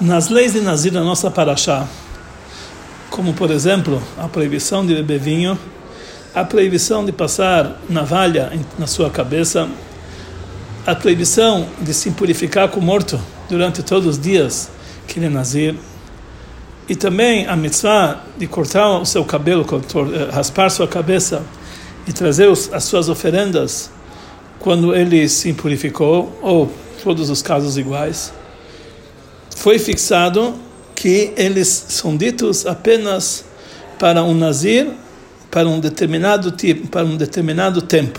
Nas leis de Nazir da nossa Paraxá, como por exemplo a proibição de beber vinho, a proibição de passar navalha na sua cabeça, a proibição de se purificar com o morto durante todos os dias que ele é Nazir, e também a mitzvah de cortar o seu cabelo, eh, raspar sua cabeça e trazer as suas oferendas quando ele se purificou, ou todos os casos iguais, foi fixado que eles são ditos apenas para um nazir para um determinado tipo, para um determinado tempo,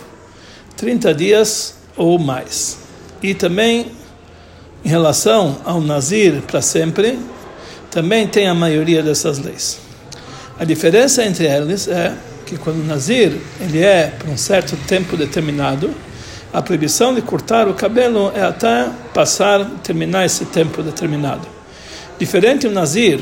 30 dias ou mais. E também em relação ao nazir para sempre, também tem a maioria dessas leis. A diferença entre eles é que quando o nazir ele é por um certo tempo determinado, a proibição de cortar o cabelo é até passar, terminar esse tempo determinado. Diferente do nazir,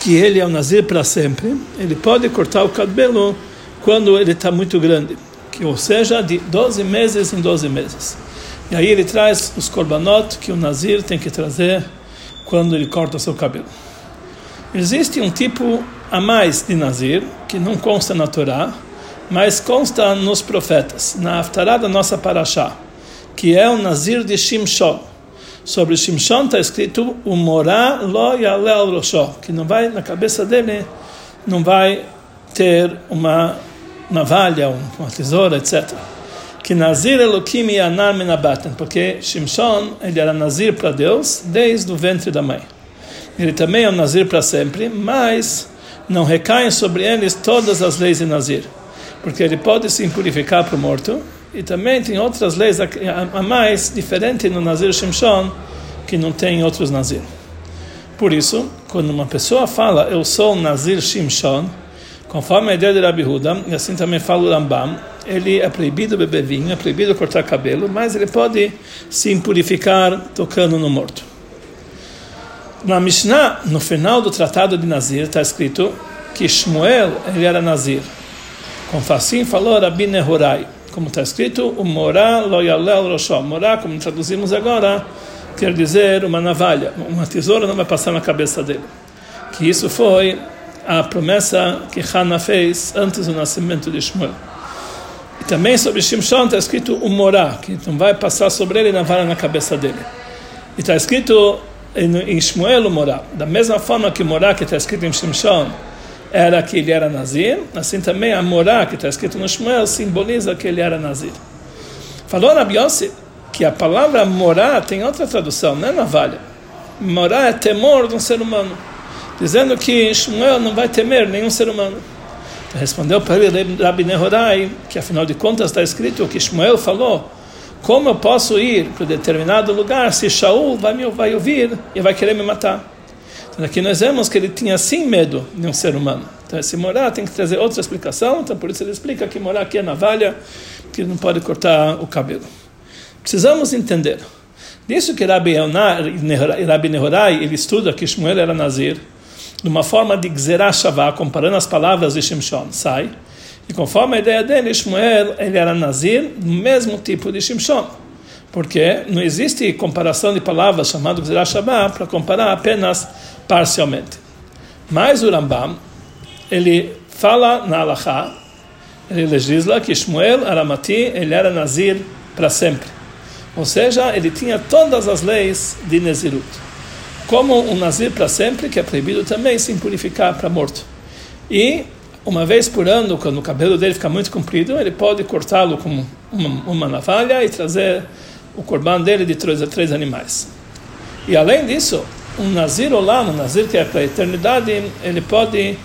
que ele é um nazir para sempre, ele pode cortar o cabelo quando ele está muito grande, que ou seja, de 12 meses em 12 meses. E aí ele traz os korbanot que o nazir tem que trazer quando ele corta o seu cabelo. Existe um tipo a mais de nazir, que não consta na Torá, mas consta nos profetas, na Haftará da nossa Paraxá, que é o Nazir de Shimshon. Sobre Shimshon está escrito o Morá lo yalel roshó, que não vai, na cabeça dele, não vai ter uma navalha, uma tesoura, etc. Que Nazir Elohim Yanar Menabaten, porque Shimshon ele era Nazir para Deus desde o ventre da mãe. Ele também é um Nazir para sempre, mas não recaem sobre eles todas as leis de Nazir porque ele pode se purificar para o morto. E também tem outras leis a mais, diferente no Nazir Shimshon, que não tem outros Nazir. Por isso, quando uma pessoa fala, eu sou Nazir Shimshon, conforme a ideia de Rabbi Huda, e assim também fala o Rambam, ele é proibido beber vinho, é proibido cortar cabelo, mas ele pode se purificar tocando no morto. Na Mishnah, no final do tratado de Nazir, está escrito que Shmuel ele era Nazir. Como assim falou Rabi Nehorai, como está escrito, o morá loyalel roshó. Morá, como traduzimos agora, quer dizer uma navalha, uma tesoura não vai passar na cabeça dele. Que isso foi a promessa que Hannah fez antes do nascimento de Shmuel. E também sobre Shimshon está escrito o morá, que não vai passar sobre ele navalha na cabeça dele. E está escrito em Shmuel o morá. Da mesma forma que morá que está escrito em Shimshon era que ele era nazir, assim também a morá, que está escrito no Shmuel, simboliza que ele era nazir. Falou na Yossi que a palavra morá tem outra tradução, não é navalha. Morá é temor de um ser humano, dizendo que Shmuel não vai temer nenhum ser humano. Então, respondeu para ele Rabi Nehorai, que afinal de contas está escrito que Shmuel falou, como eu posso ir para determinado lugar se Shaul vai me vai ouvir e vai querer me matar? Aqui nós vemos que ele tinha sim medo de um ser humano. Então, esse morar tem que trazer outra explicação, então por isso ele explica que morar aqui é navalha, que não pode cortar o cabelo. Precisamos entender. Disso que Rabi, Rabi Nehorai, ele estuda que Shmuel era nazir, de uma forma de Gzerah Shavá, comparando as palavras de Shimshon, sai. E conforme a ideia dele, Shmuel ele era nazir, do mesmo tipo de Shimshon. Porque não existe comparação de palavras chamado Gzerah Shavá para comparar apenas parcialmente. Mas o Rambam, ele fala na Alaha, ele legisla que Shmuel Aramati, ele era Nazir para sempre. Ou seja, ele tinha todas as leis de Nazirut. Como um Nazir para sempre, que é proibido também se purificar para morto. E uma vez por ano, quando o cabelo dele fica muito comprido, ele pode cortá-lo com uma, uma, navalha e trazer o corban dele de três, três animais. E além disso, um Nazir Olam, um Nazir que é para a eternidade, ele pode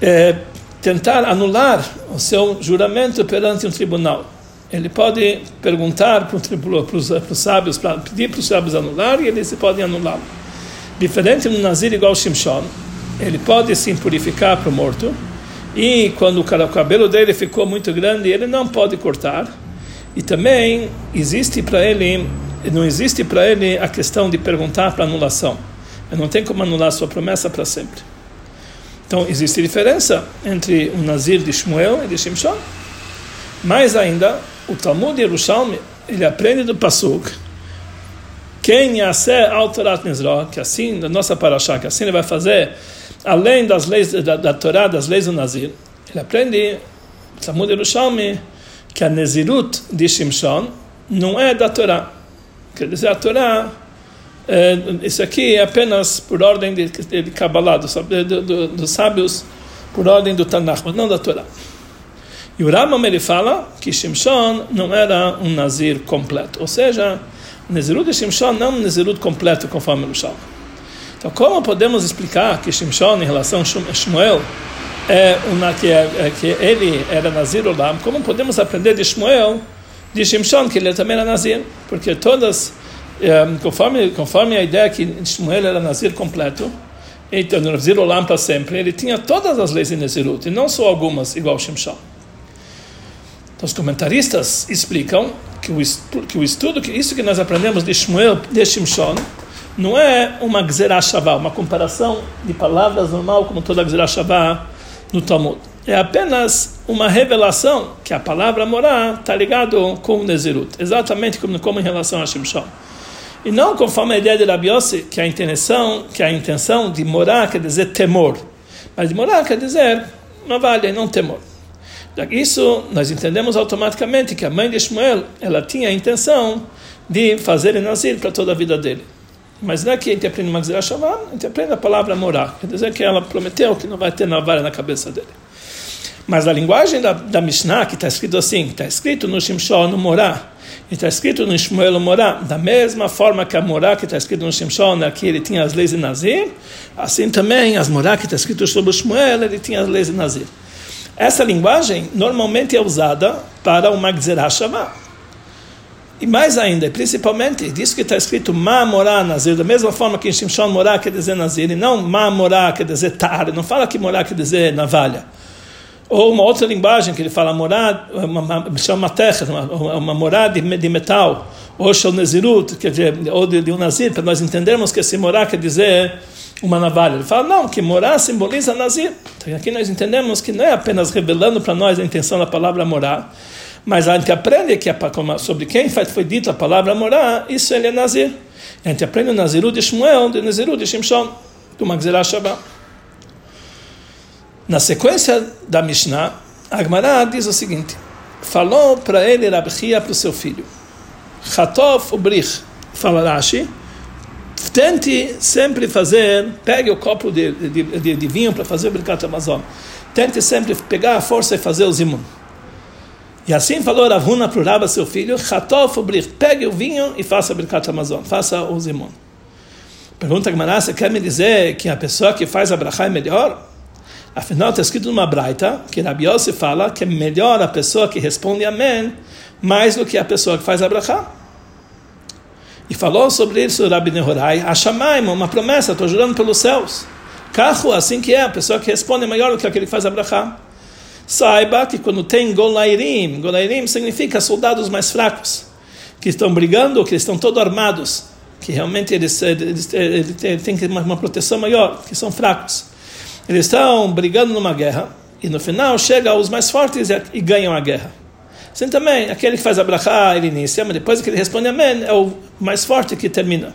é, tentar anular o seu juramento perante um tribunal. Ele pode perguntar para, tribunal, para, os, sábios, para pedir para os sábios anular e eles podem anulá-lo. Diferente do Nazir igual Shimshon, ele pode se purificar para o morto e quando o cabelo dele ficou muito grande, ele não pode cortar. E também existe para ele não existe para ele a questão de perguntar para anulação. Ele não tem como anular sua promessa para sempre. Então, existe diferença entre o Nazir de Shmuel e de Shimshon. Mais ainda, o Talmud Yerushalmi, ele aprende do Pasuk quem Yaseh Autorat Nizro, que assim, na nossa paraxá, que assim ele vai fazer, além das leis da, da Torá, das leis do Nazir, ele aprende, Talmud Yerushalmi, que a Nezirut de Shimshon não é da Torá. Quer dizer, a Torá, é, isso aqui é apenas por ordem de, de Kabbalah, dos do, do, sábios, por ordem do Tanakh, mas não da Torá. E o Rambam ele fala que Shimshon não era um Nazir completo, ou seja, o Nezirut de Shimshon não é um Nezirut completo conforme o Shal. Então, como podemos explicar que Shimshon, em relação a Shmuel, é uma que, é, é, que ele era Nazir Olam, como podemos aprender de Shmuel, de Shimshon, que ele também era Nazir? Porque todas, é, conforme, conforme a ideia que Shmuel era Nazir completo, então Nazir Olam para sempre, ele tinha todas as leis de Nazirut, e não só algumas, igual Shimshon. Então, os comentaristas explicam que o, estudo, que o estudo, que isso que nós aprendemos de Shmuel, de Shimshon, não é uma Gzerah Shavah, uma comparação de palavras normal como toda Gzerah Shavah no Talmud. É apenas uma revelação que a palavra morar está ligado com o Nezirut, exatamente como, como em relação a Shimshon. E não conforme a ideia de Rabi Yossi, que a intenção, que a intenção de morar quer dizer temor, mas de morar quer dizer navalha e não temor. Isso nós entendemos automaticamente que a mãe de Shmuel ela tinha a intenção de fazer Nazir para toda a vida dele. Mas não é que a gente aprende Gzerah Shavah, a gente aprende a palavra morar. Quer dizer que ela prometeu que não vai ter navalha na cabeça dele. Mas a linguagem da, da Mishnah, que está escrito assim, está escrito no Shimshon, no Morá, e está escrito no Shmuel, no Morá, da mesma forma que a Morá, que está escrito no Shimshon, aqui ele tinha as leis de Nazir, assim também as Morá, que está escrito sobre o Shmuel, ele tinha as leis de Nazir. Essa linguagem normalmente é usada para uma Gzerah Shavah. E mais ainda, principalmente, diz que está escrito Ma Morá Nazir, da mesma forma que em Shimshon Morá quer dizer Nazir, e não Ma Morá quer dizer Tar, não fala que Morá quer dizer navalha. Ou uma outra linguagem que ele fala Morá, chama terra, uma, uma Morá de, de metal, ou Shel Nezirut, quer dizer, ou de, de um Nazir, para nós entendermos que esse Morá quer dizer uma navalha. Ele fala, não, que morar simboliza Nazir. Então aqui nós entendemos que não é apenas revelando para nós a intenção da palavra morar, mas a gente aprende que sobre quem foi dita a palavra morar, isso ele é Nazir. A gente aprende o Naziru de Shmuel, de Naziru de Shimshon, do Magzerah Shabbat. Na sequência da Mishnah, Agmará diz o seguinte: falou para ele Rabchia para o seu filho, Chatov Ubrich, fala Rashi, Tente sempre fazer, pegue o copo de, de, de, de vinho para fazer o Birkat Amazon. Tente sempre pegar a força e fazer o zimun. E assim falou Ravuna para o Rabba, seu filho, pegue o vinho e faça o Birkat Amazon, faça o zimun. Pergunta Gemara, você quer me dizer que a pessoa que faz a brachá é melhor? Afinal, está escrito numa braita que Rabi Yossi fala que é melhor a pessoa que responde amém mais do que a pessoa que faz a brachá. E falou sobre isso Rabi Nehorai, Shamaim, uma promessa, estou jurando pelos céus. Carro, assim que é, a pessoa que responde é maior do que aquele que faz a brachá. Saiba que quando tem golairim, golairim significa soldados mais fracos, que estão brigando, que estão todos armados, que realmente eles, eles, eles, eles têm uma proteção maior, que são fracos. Eles estão brigando numa guerra, e no final chegam os mais fortes e ganham a guerra. Assim também, aquele que faz a brachá, ele inicia, mas depois que ele responde amém, é o mais forte que termina.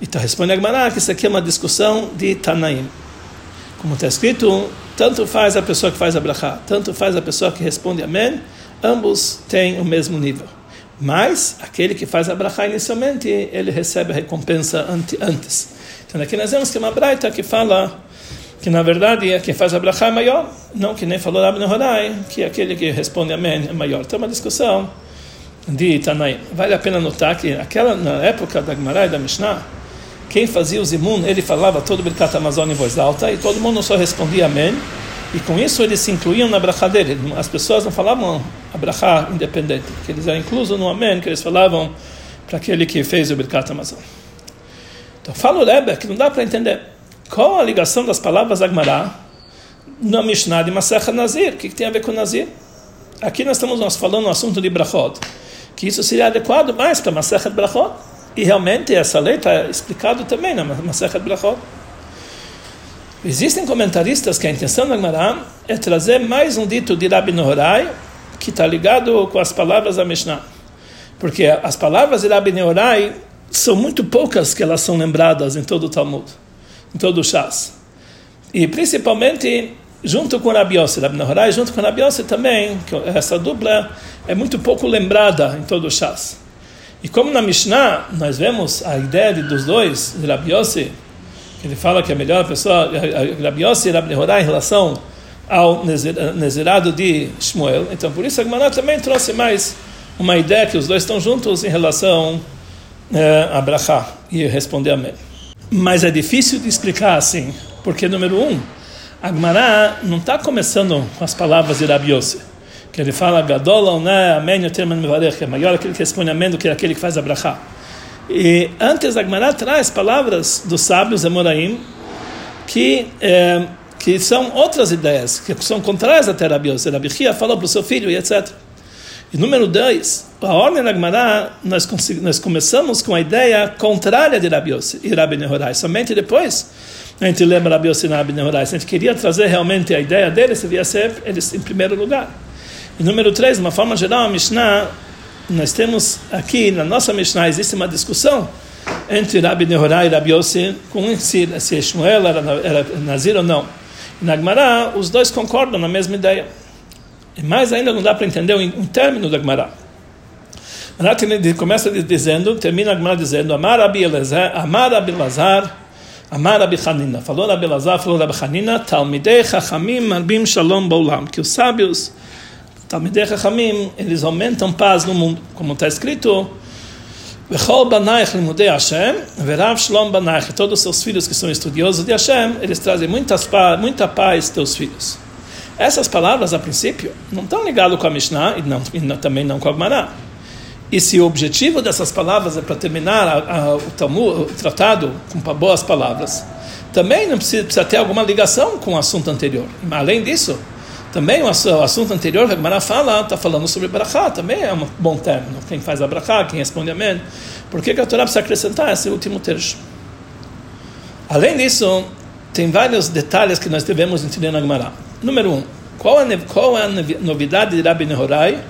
Então responde a Gemara que isso aqui é uma discussão de Tanaim. Como está escrito, tanto faz a pessoa que faz a brachá, tanto faz a pessoa que responde amém, ambos têm o mesmo nível. Mas aquele que faz a brachá inicialmente, ele recebe a recompensa antes. Então aqui nós vemos que é uma braita que fala que na verdade é quem faz a brachá é maior, não que nem falou Rabi Nehorai, que aquele que responde amém é maior. Tem uma discussão de Tanaim. Vale a pena notar que aquela, na época da Gemara e da Mishnah, quem fazia o zimun, ele falava todo o Birkat Amazon em voz alta e todo mundo só respondia amém. E com isso eles se incluíam na brachá dele. As pessoas não falavam a brachá independente, que eles eram inclusos no amém, que eles falavam para aquele que fez o Birkat Amazon. Então fala o Rebbe que não dá para entender. Qual a ligação das palavras Agmará na Mishnah de Masech Nazir? O que, que, tem a ver com Nazir? Aqui nós estamos nós falando no assunto de Brachot, que isso seria adequado mais para Masech Brachot. E realmente essa lei está explicado também na Masech Brachot. Existem comentaristas que a intenção da Agmará é trazer mais um dito de Rabbi Nehorai que está ligado com as palavras da Mishnah. Porque as palavras de Rabbi Nehorai são muito poucas que elas são lembradas em todo o Talmud, em todo o Shas. E principalmente junto com Rabi Yossi, Rabi Nahorai, junto com Rabi Yossi também, essa dupla é muito pouco lembrada em todo o Shas. E como na Mishnah nós vemos a ideia de, dos dois, de Rabi Yossi, que ele fala que a melhor pessoa, Rabi Yossi e Rabi Nahorai em relação ao Nezirado de Shmuel, então por isso a Gemara também trouxe mais uma ideia que os dois estão juntos em relação é, a Brachá e responder Amém. Mas é difícil de explicar assim, porque número um, a Gemara não está começando com as palavras de Rabi que ele fala Gadol, né, Amém, que é maior aquele que responde Amém do que aquele que faz a Brachá. E antes a Gemara traz palavras dos sábios Emoraim que é, que são outras ideias, que são contrárias até Rabi Yossi. Rabi Chia falou para o seu filho e etc. E número dois, a ordem da Gemara, nós, nós começamos com a ideia contrária de Rabi Yossi e Rabi Nehorai. Somente depois a gente lembra Rabi Yossi e Rabi Nehorai. Se a gente queria trazer realmente a ideia deles, devia ser eles em primeiro lugar. E número três, de uma forma geral, a Mishnah, nós temos aqui na nossa Mishnah, existe uma discussão entre Rabi Nehorai e Rabi Yossi com se, se Shmuel era, era Nazir ou não. E na Gemara, os dois concordam na mesma ideia. E mais ainda não dá para entender um término da Gemara. Começa dizendo, termina a Gemara dizendo, Amar Rabi Elazar, Amar Rabi. Falou Rabi falou Rabi Talmidei Chachamim Arbim Shalom Baulam. Que os sábios, Talmidei Chachamim, eles aumentam paz no mundo. Como está escrito, Vechol Banaich Limudei Hashem, Verav Shalom Banaich. Todos os seus filhos que são estudiosos de Hashem, eles trazem muitas, muita paz teus filhos. Essas palavras, a princípio, não estão ligadas com a Mishnah e, não, e também não com a Gemara. E se o objetivo dessas palavras é para terminar a, a, o, o tratado com boas palavras, também não precisa, precisa, ter alguma ligação com o assunto anterior. Além disso, também o, o assunto anterior a Gemara fala, está falando sobre Brachá, também é um bom término. Quem faz a Brachá, quem responde Amém. Por que, que a Torá precisa acrescentar esse último trecho? Além disso, tem vários detalhes que nós devemos entender na Gemara. Número um, qual é, qual a novidade de Rabi Nehorai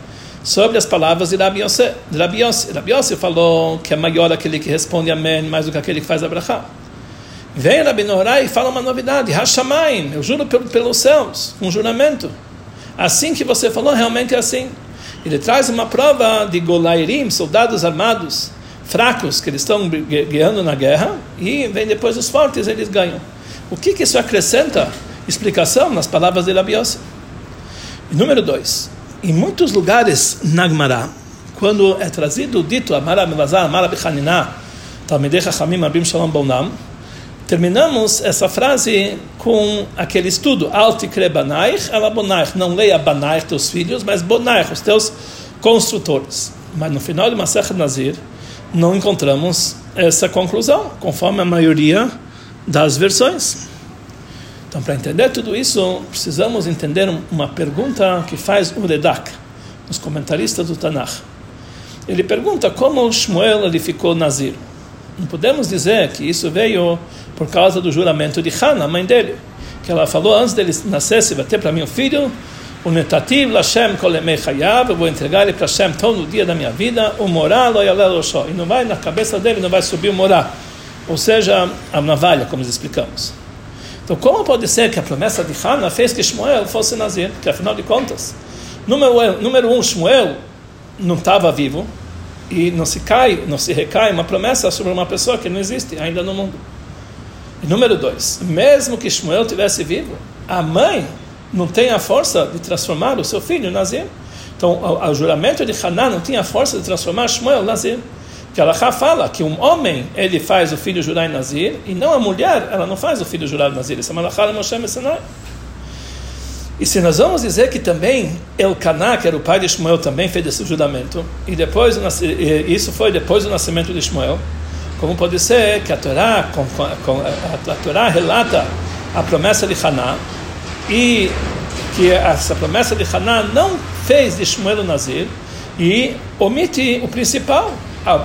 sobre as palavras de Rabi Yossi? De Rabi Yossi. Yossi falou que é maior aquele que responde amém mais do que aquele que faz a brachá. Vem Rabi Nehorai e fala uma novidade, Hashamaim, eu juro pelos céus, um juramento. Assim que você falou, realmente é assim. Ele traz uma prova de Golairim, soldados armados, fracos, que eles estão guiando na guerra, e vem depois os fortes, eles ganham. O que, que isso acrescenta explicação nas palavras de Rabi Yossi. Número dois, em muitos lugares na quando é trazido o dito Amara Melazar, Amara Bechaniná, Talmidei Chachamim Abim Shalom terminamos essa frase com aquele estudo, Altikre Banaich, ela Bonaich, não leia Banaich, teus filhos, mas Bonaich, os teus construtores. Mas no final de Masechet Nazir, não encontramos essa conclusão, conforme a maioria das versões. Então, para entender tudo isso, precisamos entender uma pergunta que faz o Redak, os comentaristas do Tanakh. Ele pergunta como Shmuel ele ficou Nazir. Não podemos dizer que isso veio por causa do juramento de Hannah, mãe dele, que ela falou antes dele nascer, se vai ter para mim um filho, o netativ Lashem kolemei chayav, eu vou entregar ele para Hashem todo dia da minha vida, o morar lo e não vai na cabeça dele, não vai subir o morar, ou seja, a navalha, como explicamos. Então, como pode ser que a promessa de Hannah fez que Shmuel fosse Nazir? Que afinal de contas, número, número um, Shmuel não estava vivo e não se cai, não se recai uma promessa sobre uma pessoa que não existe ainda no mundo. E número dois, mesmo que Shmuel tivesse vivo, a mãe não tem a força de transformar o seu filho em Nazir. Então, o, o juramento de Haná não tinha a força de transformar Shmuel em Nazir que Allah fala que um homem ele faz o filho jurar em Nazir e não a mulher ela não faz o filho jurar em Nazir. É Malachá Moshe Messenai. E se nós vamos dizer que também Elcaná, que era o pai de Shmuel, também fez esse juramento, e depois isso foi depois do nascimento de Shmuel, como pode ser que a Torá, a Torá relata a promessa de Haná, e que essa promessa de Haná não fez de Shmuel o Nazir, e omite o principal,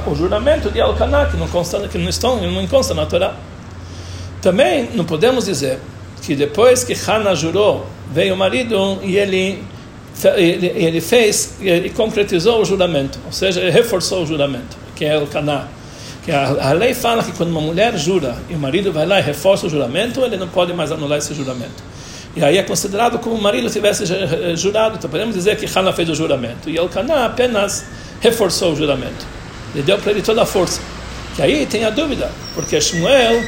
o juramento de Alcaná, que não consta, que não estão, não consta na Torá. Também não podemos dizer que depois que Hannah jurou, veio o marido e ele ele, ele fez e concretizou o juramento, ou seja, ele reforçou o juramento, que é Elcaná. Que a, a, lei fala que quando uma mulher jura e o marido vai lá e reforça o juramento, ele não pode mais anular esse juramento. E aí é considerado como o marido tivesse jurado. Então podemos dizer que Hana fez o juramento e Elkanah apenas reforçou o juramento. Ele deu para ele toda a força. Que aí tem a dúvida, porque Shmuel,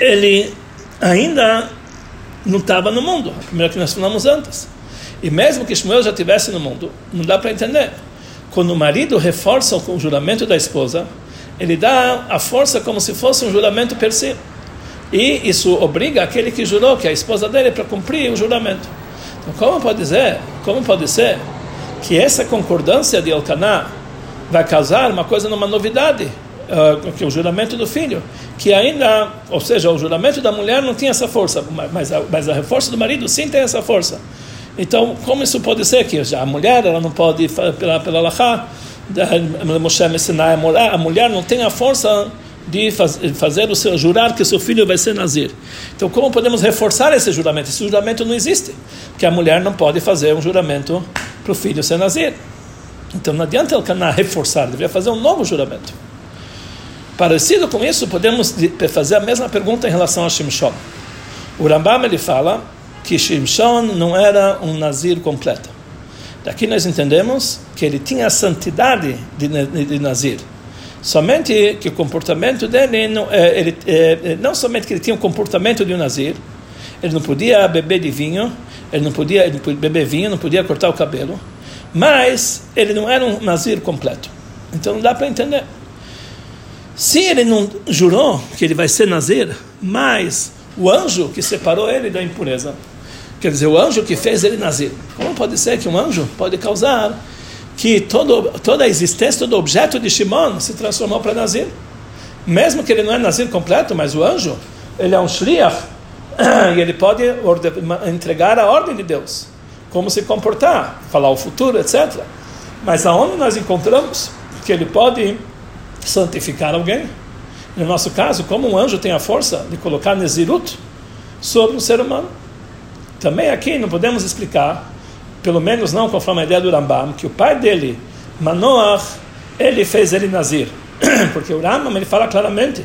ele ainda não estava no mundo, a primeira que nós falamos antes. E mesmo que Shmuel já estivesse no mundo, não dá para entender. Quando o marido reforça o juramento da esposa, ele dá a força como se fosse um juramento per si. E isso obriga aquele que jurou, que é a esposa dele, para cumprir o juramento. Então, como pode dizer, como pode ser que essa concordância de Elcaná vai causar uma coisa numa novidade, uh, que é o juramento do filho, que ainda, ou seja, o juramento da mulher não tinha essa força, mas a, mas a do marido sim tem essa força. Então, como isso pode ser que já a mulher ela não pode pela pela Lachá, a mulher não tem a força de fazer o seu jurar que seu filho vai ser nazir. Então, como podemos reforçar esse juramento? Esse juramento não existe, que a mulher não pode fazer um juramento para o filho ser nazir. Então, não adianta ele reforçar, deveria fazer um novo juramento. Parecido com isso, podemos fazer a mesma pergunta em relação a Shimshon. O Rambam ele fala que Shimshon não era um nazir completo. Daqui nós entendemos que ele tinha a santidade de, de nazir. Somente que o comportamento dele, não, é, ele, é, não somente que ele tinha o comportamento de um nazir, ele não podia beber de vinho, ele não podia beber vinho, não podia cortar o cabelo, mas ele não era um nazir completo. Então não dá para entender. Se ele não jurou que ele vai ser nazir, mas o anjo que separou ele da impureza, quer dizer, o anjo que fez ele nazir, como pode ser que um anjo pode causar que todo, toda a existência, todo objeto de Shimon se transformou para nazir? Mesmo que ele não é nazir completo, mas o anjo, ele é um shliach, e ele pode entregar a ordem de Deus, como se comportar, falar o futuro, etc. Mas aonde nós encontramos que ele pode santificar alguém. No nosso caso, como um anjo tem a força de colocar Nezirut sobre um ser humano. Também aqui não podemos explicar, pelo menos não conforme a ideia do Rambam, que o pai dele, Manoach, ele fez ele Nazir. Porque o Rambam ele fala claramente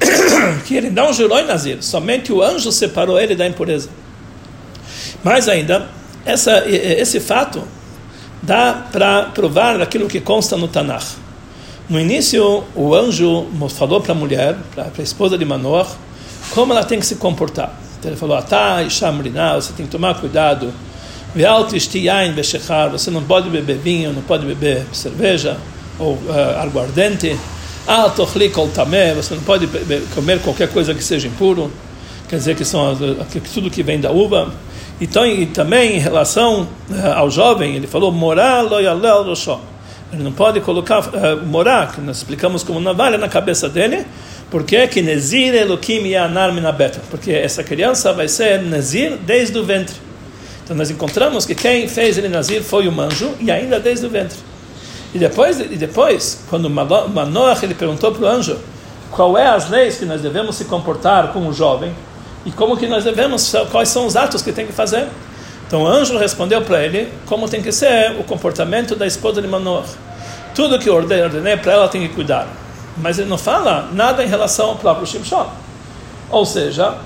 que ele não jurou em Nazir, somente o anjo separou ele da impureza. Mais ainda, essa, esse fato dá para provar aquilo que consta no Tanakh. No início, o anjo falou para a mulher, para a esposa de Manoah, como ela tem que se comportar. Então ele falou: Atá, Ishamrina, você tem que tomar cuidado. Você não pode beber vinho, não pode beber cerveja ou uh, aguardente. Você não pode comer qualquer coisa que seja impuro. Quer dizer que são tudo que vem da uva. Então, e também em relação uh, ao jovem, ele falou: Morar loyalel roshó ele não pode colocar, uh, morar, que nós explicamos como navalha na cabeça dele, porque que Nezir Elohim Yanar Minabeta, porque essa criança vai ser Nezir desde o ventre. Então nós encontramos que quem fez ele Nazir foi o anjo e ainda desde o ventre. E depois, e depois quando Manoach ele perguntou para o anjo qual é as leis que nós devemos se comportar com o jovem e como que nós devemos, quais são os atos que tem que fazer. Então o anjo respondeu para ele como tem que ser o comportamento da esposa de Manoach. Tudo que eu ordenei para ela tem que cuidar. Mas ele não fala nada em relação ao próprio Shimshon. Ou seja,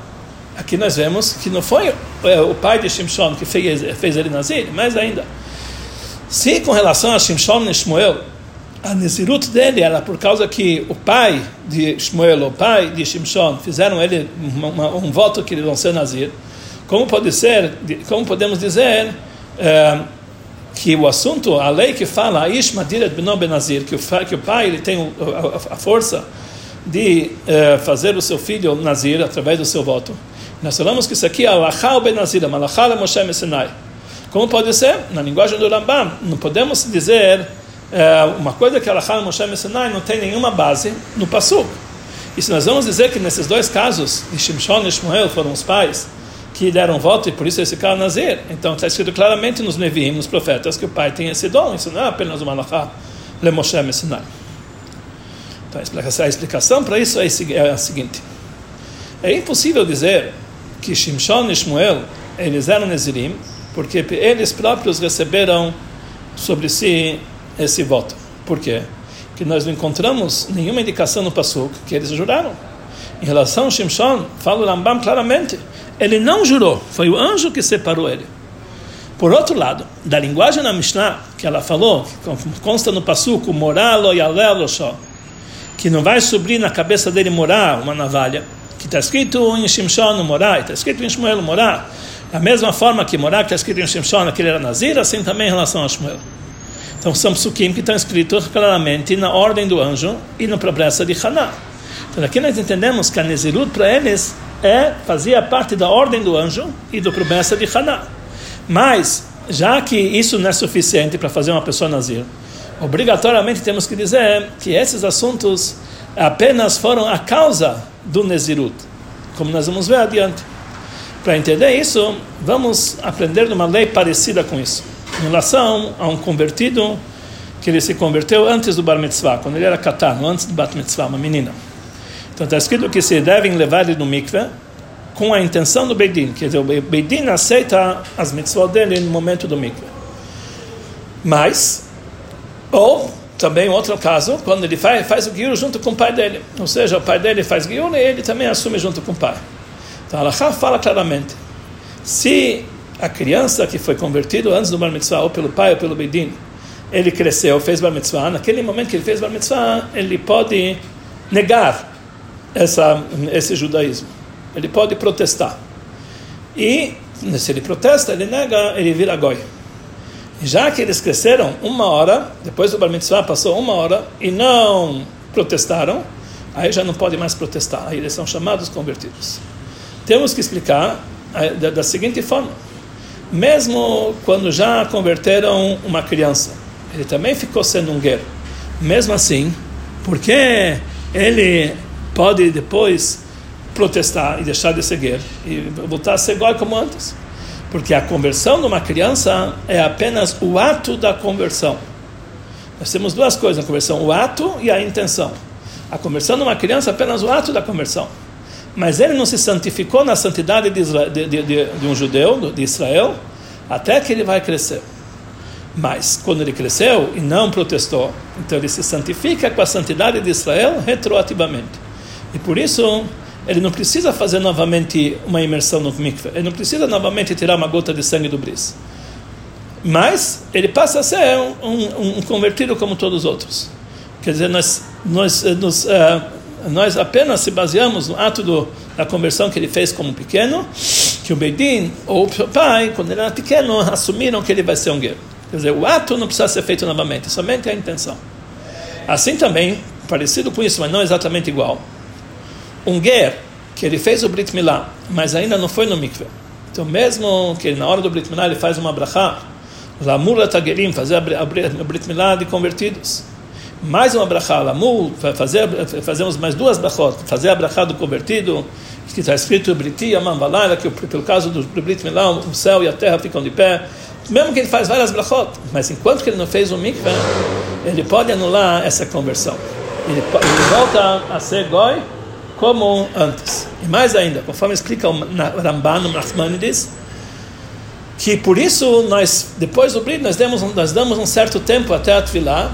aqui nós vemos que não foi é, o pai de Shimshon que fez, fez ele nascer, mas ainda. Se com relação a Shimshon e Shmuel, a Nezirut dele era por causa que o pai de Shmuel, o pai de Shimshon, fizeram ele um, um voto que eles vão ser Nazir. Como pode ser, como podemos dizer é, que o assunto, a lei que fala Ishma Diret Beno Benazir, que o, que o pai ele tem a, a força de é, fazer o seu filho Nazir através do seu voto. Nós falamos que isso aqui é Alachal Benazir, Malachal Moshe Sinai. Como pode ser? Na linguagem do Rambam, não podemos dizer é, uma coisa que Alachal Moshe Sinai não tem nenhuma base no Passuk. E se nós vamos dizer que nesses dois casos, Shimshon e Shmuel foram os pais, que deram voto e por isso esse cara nazir. Então está escrito claramente nos Nevi'im, nos profetas, que o pai tem esse dom. Isso não é apenas uma alahá le Moshe Messinai. Então a explicação para isso é, é a seguinte. É impossível dizer que Shimshon e Shmuel eles eram Nezirim, porque eles próprios receberam sobre si esse voto. Por quê? que nós não encontramos nenhuma indicação no Passuk que eles juraram. Em relação a Shimshon, fala o Rambam claramente, ele não jurou, foi o anjo que separou ele. Por outro lado, da linguagem da Mishnah, que ela falou, que consta no Passuco, moralo e alelo só, que não vai subir na cabeça dele morar uma navalha, que está escrito em Shimshon morar, está escrito em Shmuel morar, da mesma forma que morar, que está escrito em Shimshon, que ele era Nazir, assim também em relação a Shmuel. Então são psukim que estão escritos claramente na ordem do anjo e na promessa de Haná. Então aqui nós entendemos que a Nezirut para eles é, fazia parte da ordem do anjo e da promessa de Haná. Mas, já que isso não é suficiente para fazer uma pessoa nazir, obrigatoriamente temos que dizer que esses assuntos apenas foram a causa do Nezirut, como nós vamos ver adiante. Para entender isso, vamos aprender uma lei parecida com isso, em relação a um convertido que ele se converteu antes do Bar Mitzvah, quando ele era katano, antes do Bat Mitzvah, uma menina. Então está escrito que se devem levar ele no mikveh com a intenção do Beidin, quer dizer, o Beidin aceita as mitzvot dele no momento do mikveh. Mas, ou também outro caso, quando ele faz, faz o guiur junto com o pai dele, ou seja, o pai dele faz guiur e ele também assume junto com o pai. Então, a fala claramente, se a criança que foi convertido antes do bar mitzvah, ou pelo pai ou pelo Beidin, ele cresceu, fez bar mitzvah, naquele momento que ele fez bar mitzvah, ele pode negar essa, esse judaísmo. Ele pode protestar. E, se ele protesta, ele nega, ele vira goi. Já que eles cresceram uma hora, depois do Bar Mitzvah passou uma hora, e não protestaram, aí já não pode mais protestar, aí eles são chamados convertidos. Temos que explicar eh, da seguinte forma: mesmo quando já converteram uma criança, ele também ficou sendo um guerreiro. Mesmo assim, porque ele pode depois protestar e deixar de seguir e voltar a ser igual como antes. Porque a conversão de uma criança é apenas o ato da conversão. Nós temos duas coisas na conversão: o ato e a intenção. A conversão de uma criança é apenas o ato da conversão. Mas ele não se santificou na santidade de, de, de, de um judeu, de Israel, até que ele vai crescer. Mas, quando ele cresceu e não protestou, então ele se santifica com a santidade de Israel retroativamente. E por isso, ele não precisa fazer novamente uma imersão no mikveh, ele não precisa novamente tirar uma gota de sangue do bris. Mas ele passa a ser um, um, um convertido como todos os outros. Quer dizer, nós, nós, eh, nos, uh, nós apenas se baseamos no ato do, da conversão que ele fez como pequeno, que o Beidin ou o pai, quando ele era pequeno, assumiram que ele vai ser um guerreiro. Quer dizer, o ato não precisa ser feito novamente, somente a intenção. Assim também, parecido com isso, mas não exatamente igual, um ger que ele fez o Brit Milá, mas ainda não foi no mikveh. Então, mesmo que na hora do Brit Milá ele faz uma brachá, Lamur Tagerim, fazer a Brit Milá de convertidos. Mais uma brachá, Lamur, fazer, fazemos mais duas brachot, fazer a brachá do convertido, que está escrito Briti Amam Balala, que pelo caso do Brit Milá, o céu e a terra ficam de pé. Mesmo que ele faz várias brachot, mas enquanto que ele não fez o mikveh, ele pode anular essa conversão. Ele, ele volta a ser goi como antes. E mais ainda, conforme explica o Ramban, o Nachmanides, que por isso nós, depois do Brit, nós damos, nós damos um certo tempo até a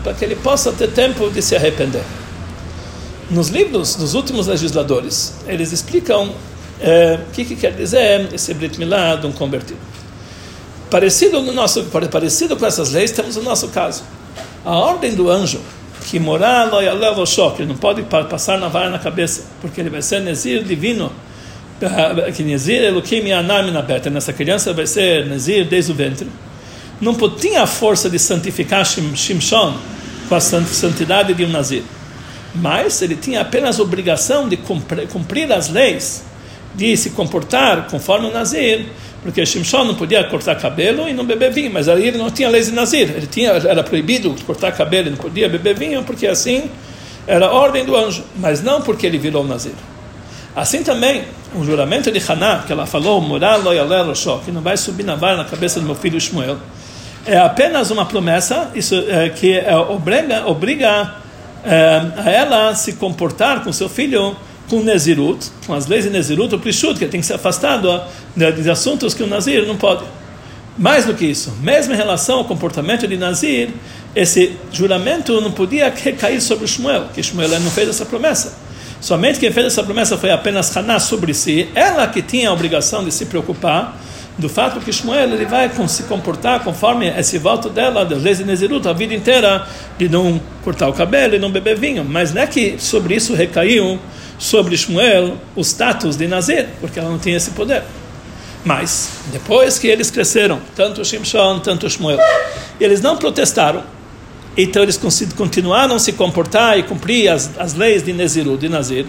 para que ele possa ter tempo de se arrepender. Nos livros dos últimos legisladores, eles explicam é, o que, que, quer dizer esse Brit Milá de um convertido. Parecido, no nosso, parecido com essas leis, temos o nosso caso. A ordem do anjo que morar lo choque, ele não pode passar na vara na cabeça, porque ele vai ser Nezir divino, que Nezir Elohim Yanam na beta, nessa criança vai ser Nezir desde o ventre. Não tinha a força de santificar Shimshon com a santidade de um Nazir, mas ele tinha apenas a obrigação de cumprir as leis, de se comportar conforme o Nazir, porque Shimshon não podia cortar cabelo e não beber vinho, mas aí ele não tinha leis de Nazir, ele tinha, era proibido cortar cabelo, ele não podia beber vinho, porque assim era ordem do anjo, mas não porque ele virou Nazir. Assim também, o juramento de Haná, que ela falou, que não vai subir na vara na cabeça do meu filho Shmuel, é apenas uma promessa isso, é, que é, obriga, obriga é, a ela se comportar com seu filho com Nezirut, com as leis de Nezirut, o Prishut, que tem que ser afastado de, de assuntos que o Nazir não pode. Mais do que isso, mesmo em relação ao comportamento de Nazir, esse juramento não podia recair sobre Shmuel, que Shmuel não fez essa promessa. Somente quem fez essa promessa foi apenas Haná sobre si, ela que tinha a obrigação de se preocupar do fato que Shmuel ele vai se comportar conforme esse voto dela, das leis de Nezirut, a vida inteira, de não cortar o cabelo e não beber vinho. Mas não é que sobre isso recaiu sobre Shmuel o status de Nazir, porque ela não tinha esse poder. Mas, depois que eles cresceram, tanto Shimshon, tanto Shmuel, eles não protestaram, então eles continuaram a se comportar e cumprir as, as leis de Nezirut, de Nazir.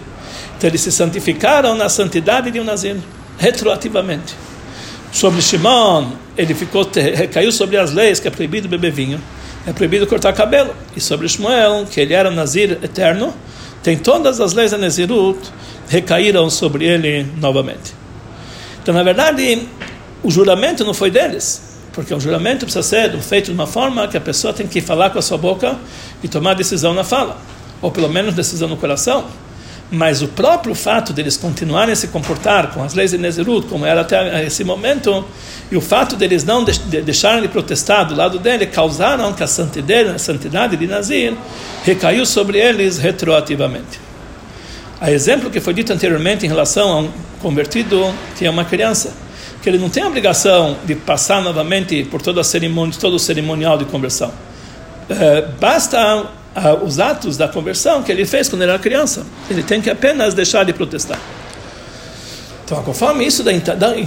Então eles se santificaram na santidade de um Nazir, retroativamente. Sobre Shimon, ele ficou, recaiu sobre as leis que é proibido beber vinho, é proibido cortar cabelo. E sobre Shmuel, que ele era um Nazir eterno, tem todas as leis da Nezirut, recaíram sobre ele novamente. Então, na verdade, o juramento não foi deles, porque o juramento precisa ser feito de uma forma que a pessoa tem que falar com a sua boca e tomar decisão na fala, ou pelo menos decisão no coração. Mas o próprio fato deles continuarem a se comportar com as leis de Nezirut, como era até esse momento, e o fato deles não deixarem de protestar do lado dele, causaram que a santidade, a santidade de Nazir recaiu sobre eles retroativamente. A exemplo que foi dito anteriormente em relação a um convertido que é uma criança, que ele não tem a obrigação de passar novamente por toda a cerimônia, todo o cerimonial de conversão. É, basta uh, os atos da conversão que ele fez quando era criança. Ele tem que apenas deixar de protestar. Então, conforme isso,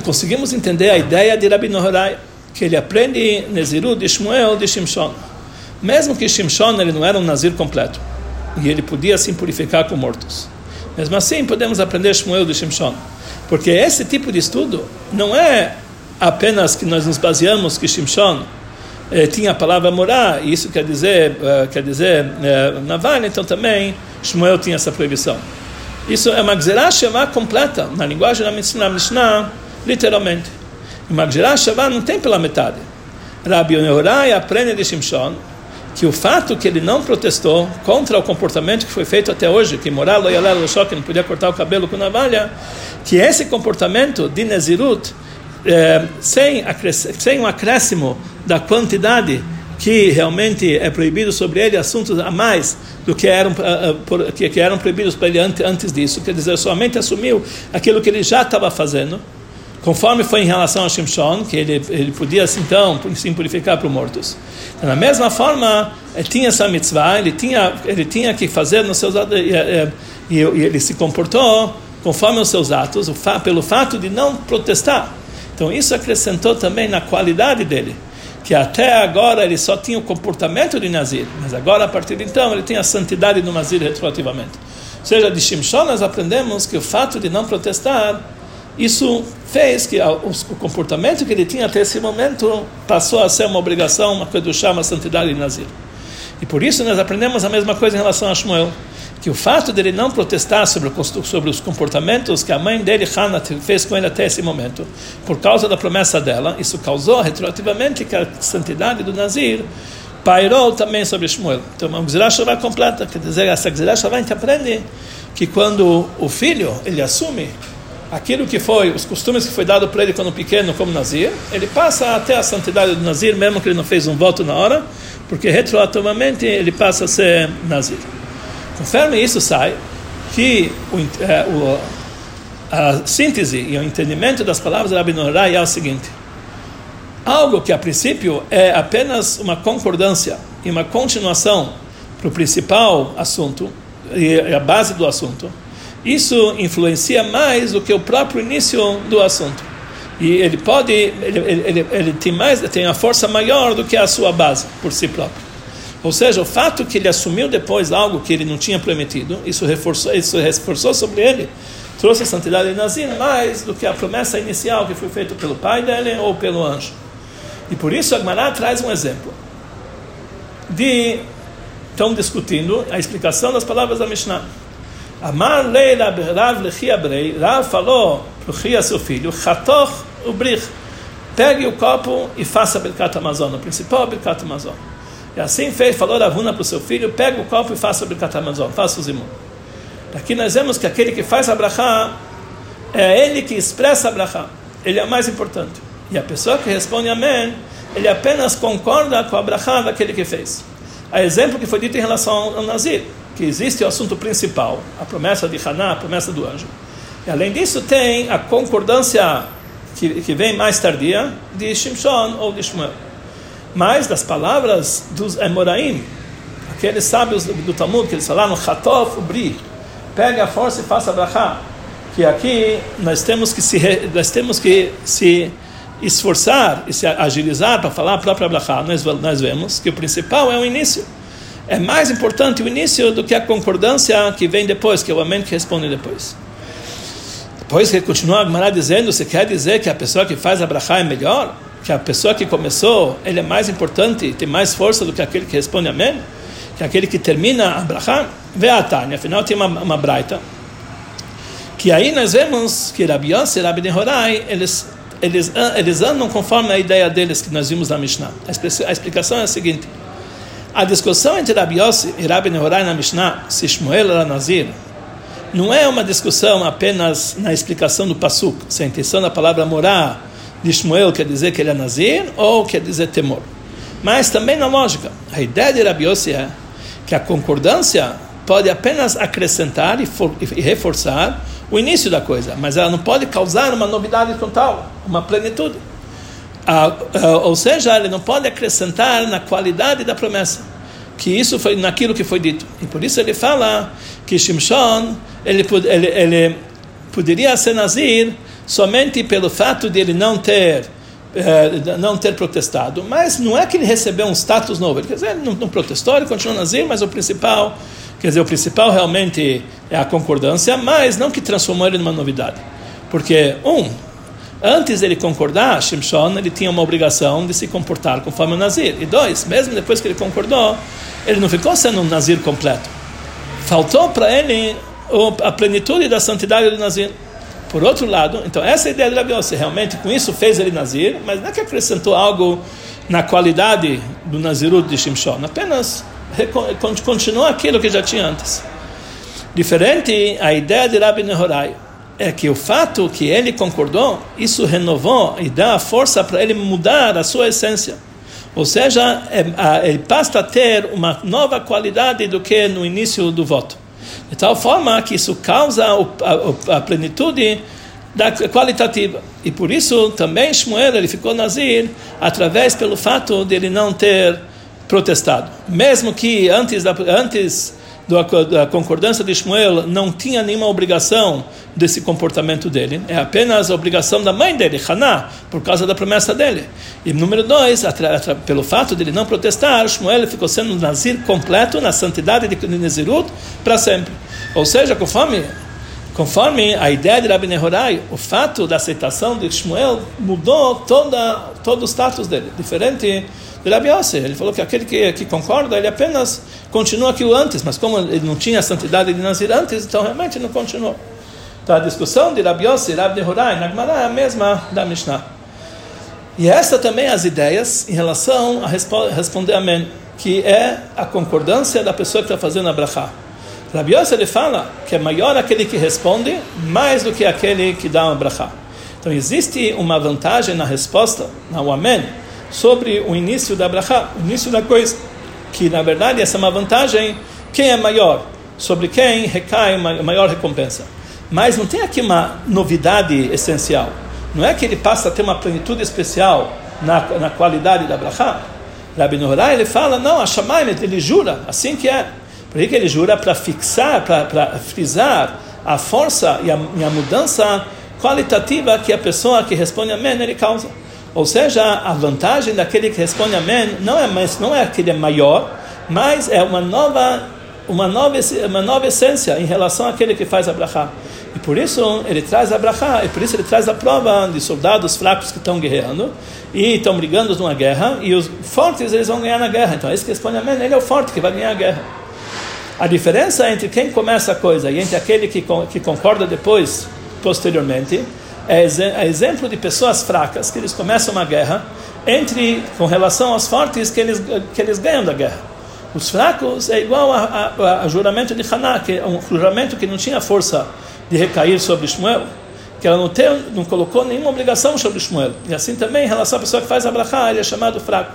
conseguimos entender a ideia de Rabbi Nohorai, que ele aprende Nezirut de Shmuel de Shimshon. Mesmo que Shimshon ele não era um Nazir completo, e ele podia se purificar com mortos. Mesmo assim, podemos aprender Shmuel de Shimshon. Porque esse tipo de estudo não é apenas que nós nos baseamos que Shimshon eh, tinha a palavra morar, e isso quer dizer, uh, quer dizer uh, então também Shmuel tinha essa proibição. Isso é uma Gzerah Shavá completa, na linguagem da Mishnah, Mishnah literalmente. Uma Gzerah Shavá não tem pela metade. Rabi Yorai aprende de Shimshon que o fato que ele não protestou contra o comportamento que foi feito até hoje, que morar loyalel que não podia cortar o cabelo com navalha, que esse comportamento de Nezirut, é, sem, sem um acréscimo da quantidade que realmente é proibido sobre ele, assuntos a mais do que eram, uh, que, que eram proibidos para ele antes disso, quer dizer, somente assumiu aquilo que ele já estava fazendo, conforme foi em relação a Shimshon, que ele, ele podia então se purificar para os mortos. Então, da mesma forma, ele tinha essa mitzvah, ele tinha, ele tinha que fazer nos seus e, e, e ele se comportou conforme os seus atos, fa, pelo fato de não protestar. Então isso acrescentou também na qualidade dele, que até agora ele só tinha o comportamento de Nazir, mas agora a partir de então ele tem a santidade do Nazir retroativamente. Ou seja, de Shimshon nós aprendemos que o fato de não protestar, isso fez que o comportamento que ele tinha até esse momento passou a ser uma obrigação, uma coisa do chama santidade de Nazir. E por isso nós aprendemos a mesma coisa em relação a Shmuel que o fato dele não protestar sobre, sobre os comportamentos que a mãe dele, Hannah, fez com ele até esse momento, por causa da promessa dela, isso causou retroativamente que a santidade do Nazir pairou também sobre Shmuel. Então, uma Gzirah Shavá completa, quer dizer, essa Gzirah Shavá a gente aprende que quando o filho, ele assume aquilo que foi, os costumes que foi dado para ele quando pequeno como Nazir, ele passa até a santidade do Nazir, mesmo que ele não fez um voto na hora, porque retroativamente ele passa a ser Nazir. Conforme isso sai, que o, é, o, a síntese e o entendimento das palavras de Rabbi Norai é o seguinte: algo que a princípio é apenas uma concordância e uma continuação para o principal assunto e a base do assunto, isso influencia mais do que o próprio início do assunto. E ele pode, ele, ele, ele tem mais, tem a força maior do que a sua base por si próprio. Ou seja, o fato que ele assumiu depois algo que ele não tinha prometido, isso reforçou, isso reforçou sobre ele, trouxe a santidade de Nazir mais do que a promessa inicial que foi feita pelo pai dele ou pelo anjo. E por isso Agmará traz um exemplo de estão discutindo a explicação das palavras da Mishnah. Amar leila Rav lechia brei, Rav falou para o seu filho, chatoch ubrich, pegue o copo e faça a Birkat Amazon, o principal Birkat Amazon. E assim fez, falou Ravuna para o seu filho: pega o copo e faça o Birkatamazon, faça o zimun. Aqui nós vemos que aquele que faz a brachá é ele que expressa a brachá. Ele é o mais importante. E a pessoa que responde amém, ele apenas concorda com a brachá daquele que fez. a exemplo que foi dito em relação ao Nazir, que existe o assunto principal, a promessa de Haná, a promessa do anjo. E além disso, tem a concordância que, que vem mais tardia de Shimshon ou de Shmuel. Mas das palavras dos Emoraim, aqueles sábios do Talmud que eles falaram, Chatof, Bri, pega a força e faça brachá. Que aqui nós temos que se, nós temos que se esforçar e se agilizar para falar a própria brachá. Nós, nós vemos que o principal é o início. É mais importante o início do que a concordância que vem depois, que é o amém que responde depois. Depois que continua a dizendo, você quer dizer que a pessoa que faz a brachá é melhor? Que a pessoa que começou, ele é mais importante, tem mais força do que aquele que responde amém? Que aquele que termina a brachá? Vê a Tânia, afinal tem uma, uma braita. Que aí nós vemos que Rabi Yossi e Rabi Nehorai, eles, eles, eles andam conforme a ideia deles que nós vimos na Mishnah. A explicação é a seguinte. A discussão entre Rabi Yossi e Rabi Nehorai na Mishnah, se Shmuel era Nazir, não é uma discussão apenas na explicação do Pasuk, se a intenção da palavra morar de Shmuel quer dizer que ele é Nazir ou quer dizer temor. Mas também na lógica. A ideia de Rabi Yossi é que a concordância pode apenas acrescentar e, for, e reforçar o início da coisa, mas ela não pode causar uma novidade total, uma plenitude. Ah, ah, ou seja, ele não pode acrescentar na qualidade da promessa que isso foi naquilo que foi dito. E por isso ele fala que Shimshon ele, ele, ele poderia ser Nazir somente pelo fato de ele não ter eh, não ter protestado, mas não é que ele recebeu um status novo. Ele, quer dizer, ele não, não protestou, ele continua Nazir, mas o principal, quer dizer, o principal realmente é a concordância, mas não que transformou ele numa novidade. Porque, um, antes dele concordar, Shimshon ele tinha uma obrigação de se comportar conforme o Nazir. E dois, mesmo depois que ele concordou, ele não ficou sendo um Nazir completo. Faltou para ele a plenitude da santidade do Nazir. Por outro lado, então essa é a ideia de Rabi Yossi, realmente com isso fez ele Nazir, mas não é que acrescentou algo na qualidade do Nazirut de Shimshon, apenas continua aquilo que já tinha antes. Diferente a ideia de Rabbi Nehorai é que o fato que ele concordou, isso renovou e dá força para ele mudar a sua essência. Ou seja, é, ele passa a ter uma nova qualidade do que no início do voto. De tal forma que isso causa a plenitude da qualitativa. E por isso também Shmuel ele ficou nazir através pelo fato de ele não ter protestado. Mesmo que antes da, antes da concordância de Shmuel não tinha nenhuma obrigação desse comportamento dele, é apenas a obrigação da mãe dele, Haná, por causa da promessa dele. E número dois, pelo fato de ele não protestar, Shmuel ficou sendo um nazir completo na santidade de Nezirut para sempre. Ou seja, conforme conforme a ideia de Rabbi Nehorai, o fato da aceitação de Shmuel mudou toda, todo o status dele, diferente Yossi. Ele falou que aquele que, que concorda, ele apenas continua aquilo antes, mas como ele não tinha a santidade de Nazir antes, então realmente não continuou. Então a discussão de Rabbi Yossi e Rabbi Nehorai na Gemara é a mesma da Mishnah. E essa também é as ideias em relação a responder Amém, que é a concordância da pessoa que está fazendo a brachá. Rabbi Yossi ele fala que é maior aquele que responde mais do que aquele que dá uma brachá. Então existe uma vantagem na resposta, no amém, sobre o início da brachá, o início da coisa, que na verdade essa é uma vantagem, quem é maior, sobre quem recai maior recompensa. Mas não tem aqui uma novidade essencial. Não é que ele passa a ter uma plenitude especial na, na qualidade da brachá. Rabbi Norai, ele fala, não, a Shamaim, ele jura, assim que é. Por que ele jura? Para fixar, para frisar a força e a, e a, mudança qualitativa que a pessoa que responde amém ele causa. Ou seja, a vantagem daquele que responde amém não é mais, não é que ele é maior, mas é uma nova, uma nova, uma nova essência em relação àquele que faz a. E por isso ele traz a e por isso ele traz a prova de soldados fracos que estão guerreando e estão brigando numa guerra, e os fortes eles vão ganhar na guerra. Então esse que responde amém, ele é o forte que vai ganhar a guerra. A diferença entre quem começa a coisa e entre aquele que, que concorda depois, posteriormente, é, é exemplo de pessoas fracas que eles começam uma guerra entre com relação aos fortes que eles que eles ganham da guerra. Os fracos é igual a, a, a juramento de Haná, que é um juramento que não tinha força de recair sobre Shmuel, que ela não, tem, não colocou nenhuma obrigação sobre Shmuel. E assim também em relação à pessoa que faz a brachá, ele é chamado fraco.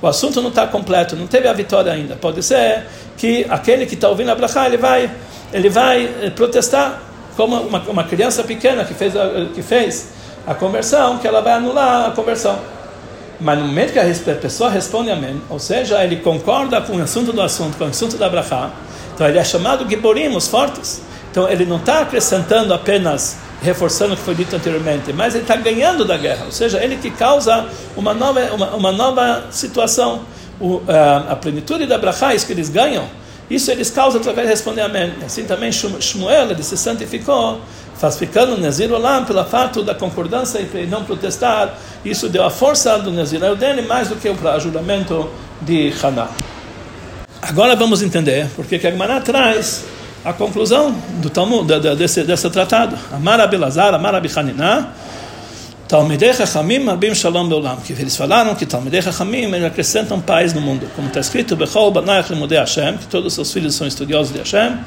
o assunto não está completo, não teve a vitória ainda. Pode ser que aquele que está ouvindo a ele vai, ele vai eh, protestar como uma, uma criança pequena que fez, a, que fez a conversão, que ela vai anular a conversão. Mas no momento que a pessoa responde amém, ou seja, ele concorda com o assunto do assunto, com o assunto da brachá, então ele é chamado Giborim, os fortes. Então ele não está acrescentando apenas, reforçando o que foi dito anteriormente, mas ele está ganhando da guerra, ou seja, ele que causa uma nova, uma, uma nova situação. O, a, a plenitude da brachá, isso que eles ganham, isso eles causam através de responder amém. Assim também Shmuel, ele se santificou, faz ficando Nazir Olam pela fato da concordância e não protestar. Isso deu a força do Nazir mais do que o juramento de Haná. Agora vamos entender porque que a Gemara traz a conclusão do Talmud, desse, desse tratado. Amar Abelazar, Amar Abichanina, Talmidei Chachamim Arbim Shalom Beolam. Que eles falaram que Talmidei Chachamim acrescentam paz no mundo. Como está escrito, Bechol Banayach Limudei Hashem, que todos os seus filhos são estudiosos de Hashem.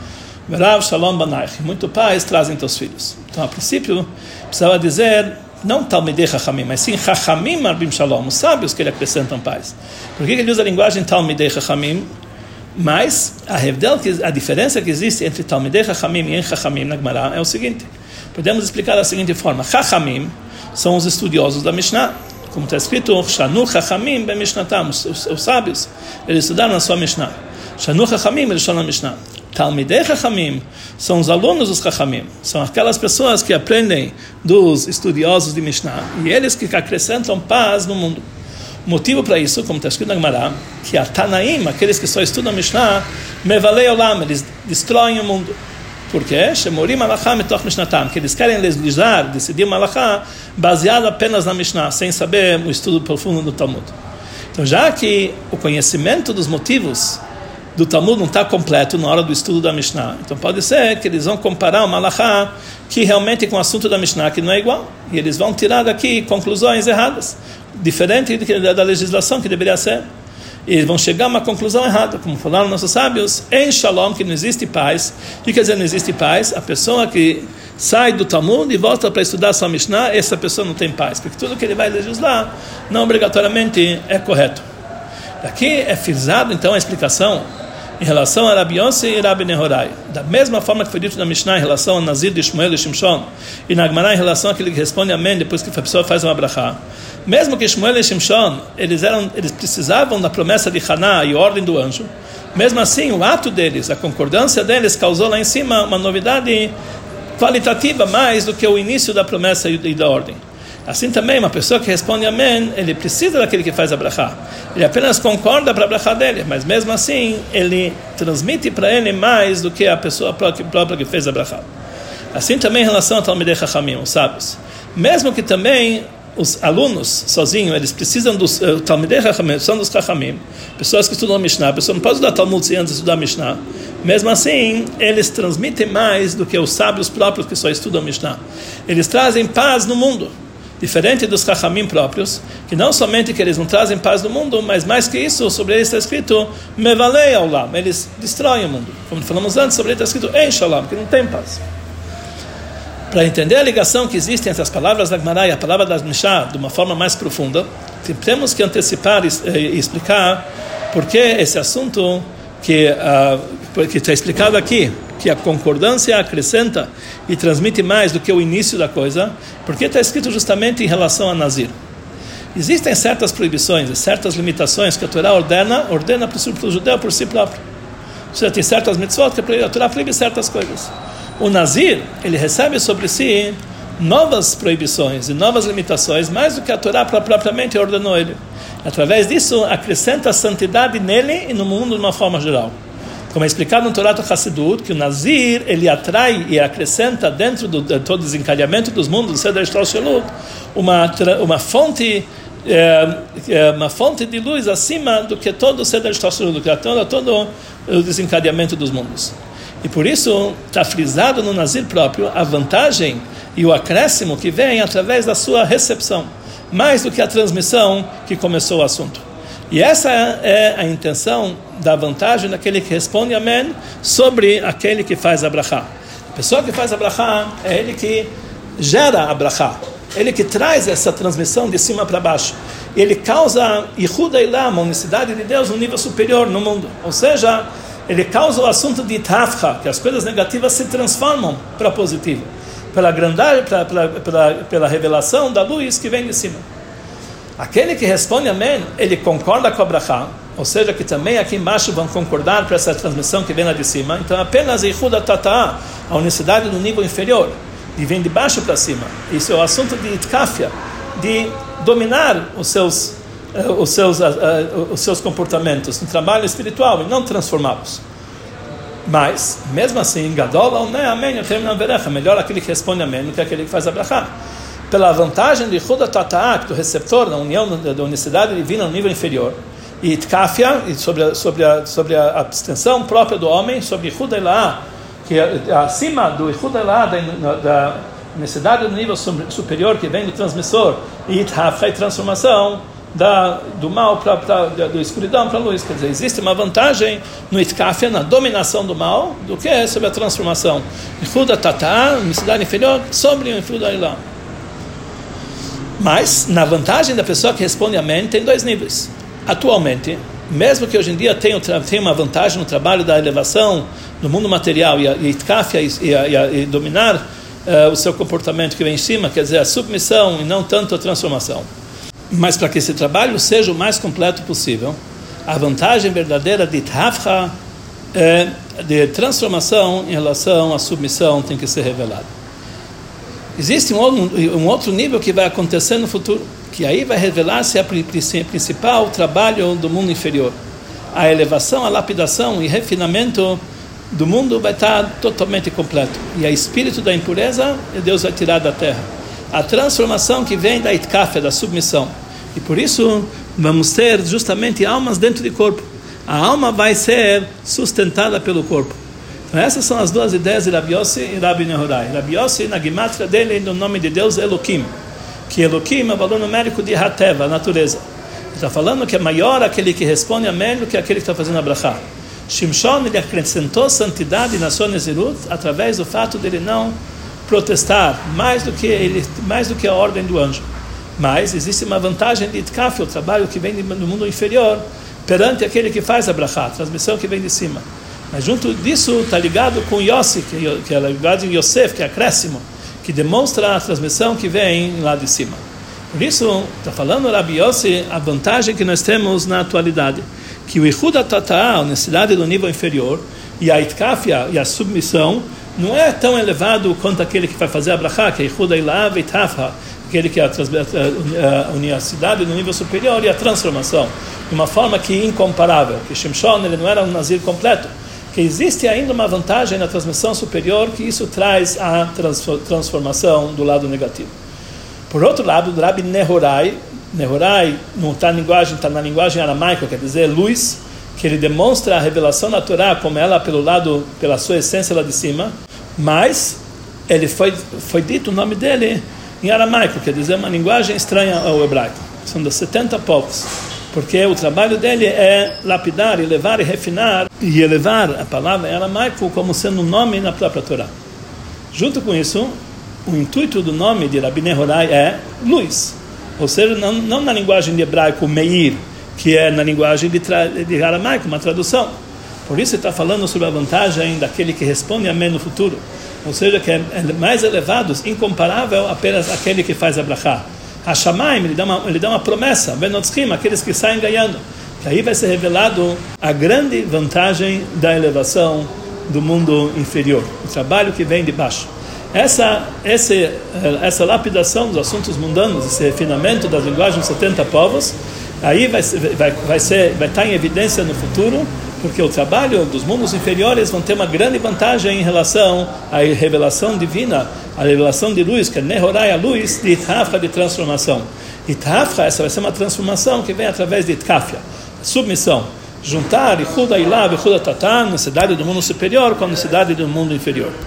Verav Shalom Banayach. Muito paz trazem teus filhos. Então, a princípio, precisava dizer não Talmidei Chachamim, mas sim Chachamim Arbim Shalom, os sábios que ele acrescentam paz. Por que ele usa a linguagem Talmidei Chachamim? Mas a, a diferença que existe entre Talmidei Chachamim e Chachamim na Gemara é o seguinte. Podemos explicar da seguinte forma. Chachamim são os estudiosos da Mishnah. Como está escrito, Shanu Chachamim be Mishnatam, os, os sábios, eles estudaram na sua Mishnah. Shanu Chachamim, eles estão na Mishnah. Talmidei Chachamim são os alunos dos Chachamim, são aquelas pessoas que aprendem dos estudiosos de Mishnah e eles que acrescentam paz no mundo. Motivo para isso, como está escrito na Gemara, que a Tanaim, aqueles que só estudam Mishnah, Mevalei Olam, eles destroem o mundo. Por quê? Shemorim que eles querem legislar, decidir uma alachá baseado apenas na Mishnah, sem saber o estudo profundo do Talmud. Então, já que o conhecimento dos motivos do Talmud não está completo na hora do estudo da Mishnah, então pode ser que eles vão comparar uma alachá que realmente com o assunto da Mishnah que não é igual, e eles vão tirar daqui conclusões erradas, diferente da legislação que deveria ser e vão chegar a uma conclusão errada, como falaram nossos sábios, em Shalom, que não existe paz. O que quer dizer não existe paz? A pessoa que sai do Talmud e volta para estudar sua Mishnah, essa pessoa não tem paz, porque tudo que ele vai legislar não obrigatoriamente é correto. Aqui é frisado então a explicação em relação a Rabi Yossi e Rabi Nehorai. Da mesma forma que foi dito na Mishnah em relação a Nazir de Shmuel e Shimshon, e na Gemara em relação àquele que responde amém depois que a pessoa faz uma brachá. Mesmo que Shmuel e Shimshon, eles, eram, eles precisavam da promessa de Haná e ordem do anjo, mesmo assim, o ato deles, a concordância deles, causou lá em cima uma novidade qualitativa mais do que o início da promessa e da ordem. Assim também, uma pessoa que responde amém, ele precisa daquele que faz a brachá. Ele apenas concorda para a brachá dele, mas mesmo assim, ele transmite para ele mais do que a pessoa própria que fez a brachá. Assim também em relação ao Talmidei Chachamim, os sábios. Mesmo que também os alunos sozinhos, eles precisam dos uh, Talmidei Chachamim, são dos Chachamim, pessoas que estudam Mishnah, a pessoa não pode estudar Talmud sem antes estudar Mishnah. Mesmo assim, eles transmitem mais do que os sábios próprios que só estudam Mishnah. Eles trazem paz no mundo. Diferente dos Chachamim próprios, que não somente que eles não trazem paz no mundo, mas mais que isso, sobre eles está escrito Mevalei Aulam, eles destroem o mundo. Como falamos antes, sobre eles está escrito Em Shalom, que não tem paz. Para entender a ligação que existe entre as palavras da Gemara e a palavra da Mishnah de uma forma mais profunda, temos que antecipar e explicar por que esse assunto que uh, que está explicado aqui, que a concordância acrescenta e transmite mais do que o início da coisa, porque está escrito justamente em relação a Nazir. Existem certas proibições, certas limitações que a Torá ordena, ordena para o judeu por si próprio. Ou seja, tem certas mitzvot que a Torá proíbe certas coisas o Nazir, ele recebe sobre si novas proibições e novas limitações, mais do que a Torá propriamente ordenou ele. Através disso, acrescenta santidade nele e no mundo de uma forma geral. Como é explicado no Torá Hassidut, que o Nazir, ele atrai e acrescenta dentro do, de todo o desencadeamento dos mundos, uma, uma fonte é, uma fonte de luz acima do que todo o Seder Shlosh do que todo, todo o desencadeamento dos mundos. E por isso está frisado no Nazir próprio a vantagem e o acréscimo que vem através da sua recepção, mais do que a transmissão que começou o assunto. E essa é a intenção da vantagem daquele que responde amém sobre aquele que faz a brachá. A pessoa que faz a brachá é ele que gera a brachá. ele que traz essa transmissão de cima para baixo. Ele causa Ihuda Ilam, a unicidade de Deus, no nível superior no mundo. Ou seja, ele causa o assunto de Tafra, que as coisas negativas se transformam para positivo, pela grandade, pela, pela, pela, pela revelação da luz que vem de cima. Aquele que responde amém, ele concorda com a brachá, ou seja, que também aqui embaixo vão concordar para essa transmissão que vem lá de cima. Então, apenas Ihuda Tata'a, a unicidade do nível inferior, e vem de baixo para cima. Isso é o assunto de Itkafia, de dominar os seus, uh, os seus, uh, uh, os seus comportamentos no trabalho espiritual e não transformá-los. Mas, mesmo assim, Gadol né, Amém, eu termino a melhor aquele que responde Amém do que aquele que faz a brachá pela vantagem de Huda Tata'at, do receptor, na união da unicidade divina no nível inferior, e Tkafia, sobre a, sobre a, sobre a abstenção própria do homem, sobre Huda Ilá, que é acima do Huda Ilá, da, da unicidade no nível superior que vem do transmissor, e Tkafia, transformação, da, do mal para do escuridão para a luz. Quer dizer, existe uma vantagem no Itkafia, na dominação do mal, do que sobre a transformação. Huda Tatá, unicidade inferior, sobre o Ilá. Mas, na vantagem da pessoa que responde amém, tem dois níveis. Atualmente, mesmo que hoje em dia tenha, uma vantagem no trabalho da elevação do mundo material e, a, e, e, e, e dominar uh, o seu comportamento que vem em cima, quer dizer, a submissão e não tanto a transformação. Mas para que esse trabalho seja o mais completo possível, a vantagem verdadeira de Tafra, é, de transformação em relação à submissão, tem que ser revelada. Existe um, um outro nível que vai acontecer no futuro, que aí vai revelar-se a principal trabalho do mundo inferior. A elevação, a lapidação e refinamento do mundo vai estar totalmente completo. E a espírito da impureza, Deus vai tirar da terra. A transformação que vem da itkafia, da submissão. E por isso vamos ter justamente almas dentro do corpo. A alma vai ser sustentada pelo corpo. Então, essas são as duas ideias de Rabi Yossi e Rabi Nehorai. Rabi Yossi, na gematria dele, no nome de Deus, Elohim. Que Elohim é o valor numérico de Hateva, a natureza. Ele está falando que é maior aquele que responde amém do que aquele que está fazendo a brachá. Shimshon, ele acrescentou santidade na sua Nezirut através do fato dele não protestar mais do que, ele, mais do que a ordem do anjo. Mas existe uma vantagem de Itkaf, o trabalho que vem do mundo inferior, perante aquele que faz a brachá, a transmissão que vem de cima. Mas junto disso está ligado com Yossi, que é ligado em Yosef, que é acréscimo, que demonstra a transmissão que vem lá de cima. Por isso, está falando Rabi Yossi a vantagem que nós temos na atualidade, que o Ihuda Tata, a honestidade do nível inferior, e a Itkafia, e a submissão, não é tão elevado quanto aquele que vai fazer a Brachá, que é Ihuda Ilav e Tafa, aquele que é a, a, a universidade no nível superior e a transformação, de uma forma que é incomparável, que Shimshon ele não era um nazir completo, que existe ainda uma vantagem na transmissão superior, que isso traz a transformação do lado negativo. Por outro lado, o Rabi Nehorai, Nehorai não está na linguagem, está na linguagem aramaica, quer dizer luz, que ele demonstra a revelação Torá como ela pelo lado, pela sua essência lá de cima, mas ele foi foi dito o nome dele em aramaico, quer dizer uma linguagem estranha ao hebraico. São dos 70 povos porque o trabalho dele é lapidar, elevar e refinar e elevar a palavra aramaico como sendo um nome na própria Torá. Junto com isso, o intuito do nome de Rabi Nehorai é luz, ou seja, não, não na linguagem de hebraico meir, que é na linguagem de, de aramaico, uma tradução. Por isso está falando sobre a vantagem daquele que responde amém no futuro, ou seja, que é mais elevado, incomparável apenas aquele que faz a brachá. Hashamaim, ele dá uma, ele dá uma promessa, Benotzkim, aqueles que saem ganhando. Que aí vai ser revelado a grande vantagem da elevação do mundo inferior, o trabalho que vem de baixo. Essa, essa, eh, essa lapidação dos assuntos mundanos, esse refinamento das linguagens dos 70 povos, aí vai, vai, vai, ser, vai estar em evidência no futuro, porque o trabalho dos mundos inferiores vão ter uma grande vantagem em relação à revelação divina a revelação de luz, que é Nehorai, a luz de Itafra de transformação. Itafra, essa vai ser uma transformação que vem através de Itkafia, submissão. Juntar Ihuda Ilá, Ihuda Tatan, necessidade do mundo superior com a necessidade do mundo inferior.